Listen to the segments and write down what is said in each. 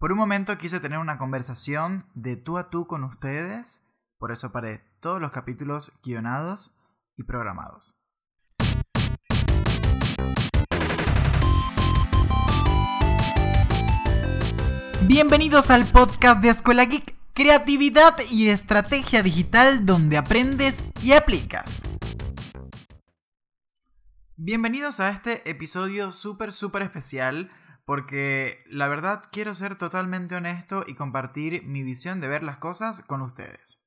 Por un momento quise tener una conversación de tú a tú con ustedes, por eso paré todos los capítulos guionados y programados. Bienvenidos al podcast de Escuela Geek, creatividad y estrategia digital donde aprendes y aplicas. Bienvenidos a este episodio súper, súper especial porque la verdad quiero ser totalmente honesto y compartir mi visión de ver las cosas con ustedes.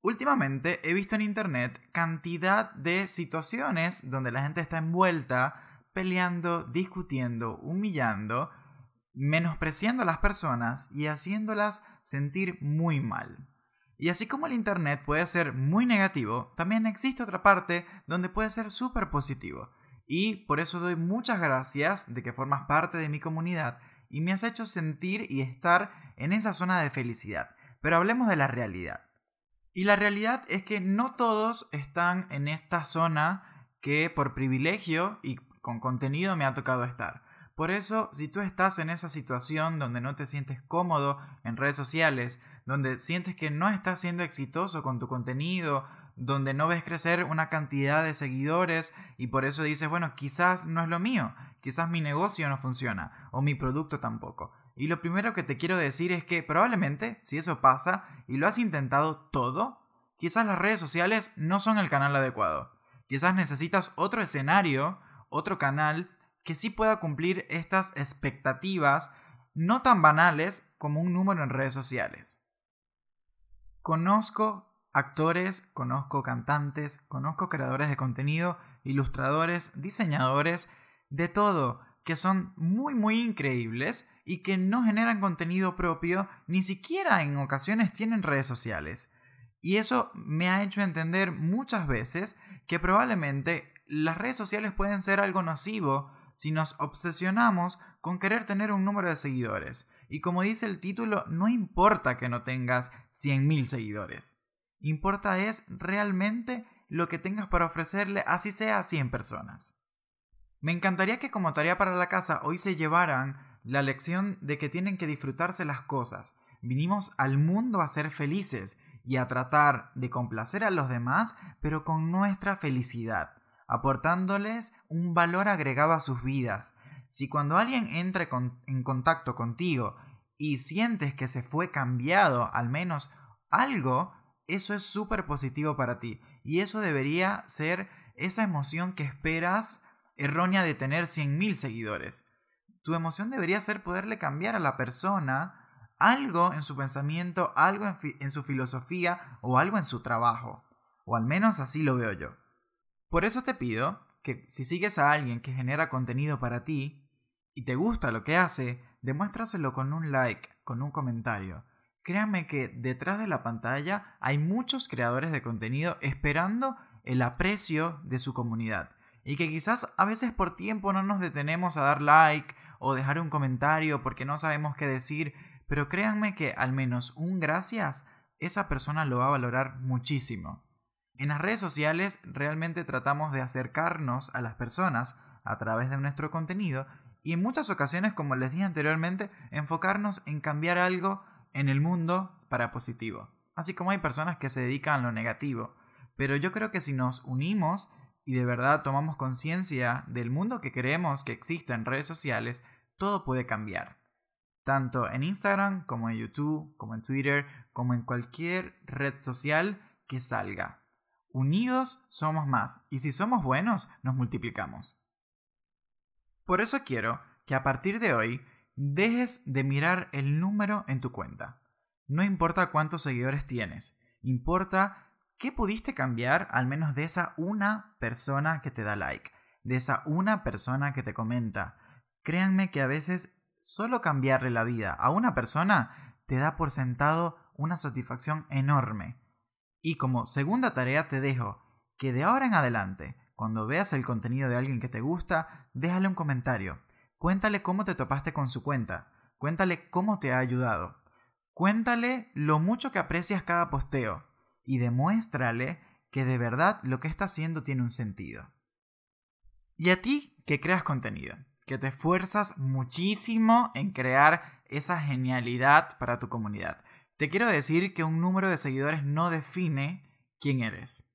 Últimamente he visto en internet cantidad de situaciones donde la gente está envuelta peleando, discutiendo, humillando, menospreciando a las personas y haciéndolas sentir muy mal. Y así como el Internet puede ser muy negativo, también existe otra parte donde puede ser súper positivo. Y por eso doy muchas gracias de que formas parte de mi comunidad y me has hecho sentir y estar en esa zona de felicidad. Pero hablemos de la realidad. Y la realidad es que no todos están en esta zona que por privilegio y con contenido me ha tocado estar. Por eso, si tú estás en esa situación donde no te sientes cómodo en redes sociales, donde sientes que no estás siendo exitoso con tu contenido, donde no ves crecer una cantidad de seguidores y por eso dices, bueno, quizás no es lo mío, quizás mi negocio no funciona o mi producto tampoco. Y lo primero que te quiero decir es que probablemente, si eso pasa y lo has intentado todo, quizás las redes sociales no son el canal adecuado. Quizás necesitas otro escenario, otro canal que sí pueda cumplir estas expectativas no tan banales como un número en redes sociales. Conozco actores, conozco cantantes, conozco creadores de contenido, ilustradores, diseñadores, de todo, que son muy muy increíbles y que no generan contenido propio, ni siquiera en ocasiones tienen redes sociales. Y eso me ha hecho entender muchas veces que probablemente las redes sociales pueden ser algo nocivo si nos obsesionamos con querer tener un número de seguidores. Y como dice el título, no importa que no tengas 100.000 seguidores. Importa es realmente lo que tengas para ofrecerle, así sea a 100 personas. Me encantaría que como tarea para la casa hoy se llevaran la lección de que tienen que disfrutarse las cosas. Vinimos al mundo a ser felices y a tratar de complacer a los demás, pero con nuestra felicidad aportándoles un valor agregado a sus vidas. Si cuando alguien entra en contacto contigo y sientes que se fue cambiado al menos algo, eso es súper positivo para ti. Y eso debería ser esa emoción que esperas errónea de tener 100.000 seguidores. Tu emoción debería ser poderle cambiar a la persona algo en su pensamiento, algo en, en su filosofía o algo en su trabajo. O al menos así lo veo yo. Por eso te pido que si sigues a alguien que genera contenido para ti y te gusta lo que hace, demuéstraselo con un like, con un comentario. Créanme que detrás de la pantalla hay muchos creadores de contenido esperando el aprecio de su comunidad. Y que quizás a veces por tiempo no nos detenemos a dar like o dejar un comentario porque no sabemos qué decir, pero créanme que al menos un gracias esa persona lo va a valorar muchísimo. En las redes sociales realmente tratamos de acercarnos a las personas a través de nuestro contenido y en muchas ocasiones, como les dije anteriormente, enfocarnos en cambiar algo en el mundo para positivo. Así como hay personas que se dedican a lo negativo. Pero yo creo que si nos unimos y de verdad tomamos conciencia del mundo que creemos que existe en redes sociales, todo puede cambiar. Tanto en Instagram como en YouTube, como en Twitter, como en cualquier red social que salga. Unidos somos más, y si somos buenos, nos multiplicamos. Por eso quiero que a partir de hoy dejes de mirar el número en tu cuenta. No importa cuántos seguidores tienes, importa qué pudiste cambiar al menos de esa una persona que te da like, de esa una persona que te comenta. Créanme que a veces solo cambiarle la vida a una persona te da por sentado una satisfacción enorme. Y como segunda tarea te dejo que de ahora en adelante, cuando veas el contenido de alguien que te gusta, déjale un comentario. Cuéntale cómo te topaste con su cuenta. Cuéntale cómo te ha ayudado. Cuéntale lo mucho que aprecias cada posteo. Y demuéstrale que de verdad lo que está haciendo tiene un sentido. Y a ti que creas contenido, que te esfuerzas muchísimo en crear esa genialidad para tu comunidad. Te quiero decir que un número de seguidores no define quién eres.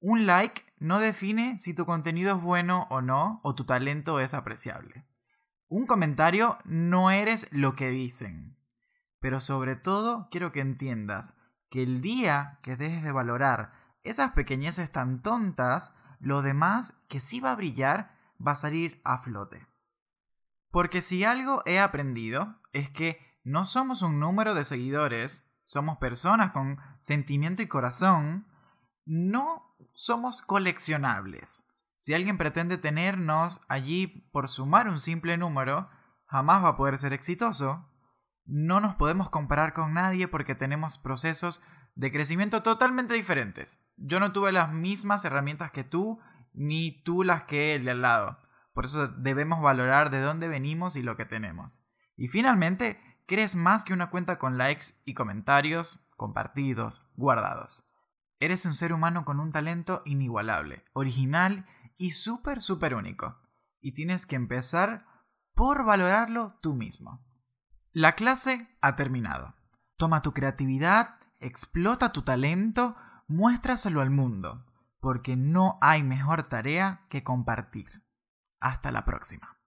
Un like no define si tu contenido es bueno o no o tu talento es apreciable. Un comentario no eres lo que dicen. Pero sobre todo quiero que entiendas que el día que dejes de valorar esas pequeñeces tan tontas, lo demás que sí va a brillar va a salir a flote. Porque si algo he aprendido es que no somos un número de seguidores, somos personas con sentimiento y corazón, no somos coleccionables. Si alguien pretende tenernos allí por sumar un simple número, jamás va a poder ser exitoso. No nos podemos comparar con nadie porque tenemos procesos de crecimiento totalmente diferentes. Yo no tuve las mismas herramientas que tú, ni tú las que él de al lado. Por eso debemos valorar de dónde venimos y lo que tenemos. Y finalmente, crees más que una cuenta con likes y comentarios compartidos, guardados. Eres un ser humano con un talento inigualable, original y súper, súper único. Y tienes que empezar por valorarlo tú mismo. La clase ha terminado. Toma tu creatividad, explota tu talento, muéstraselo al mundo, porque no hay mejor tarea que compartir. Hasta la próxima.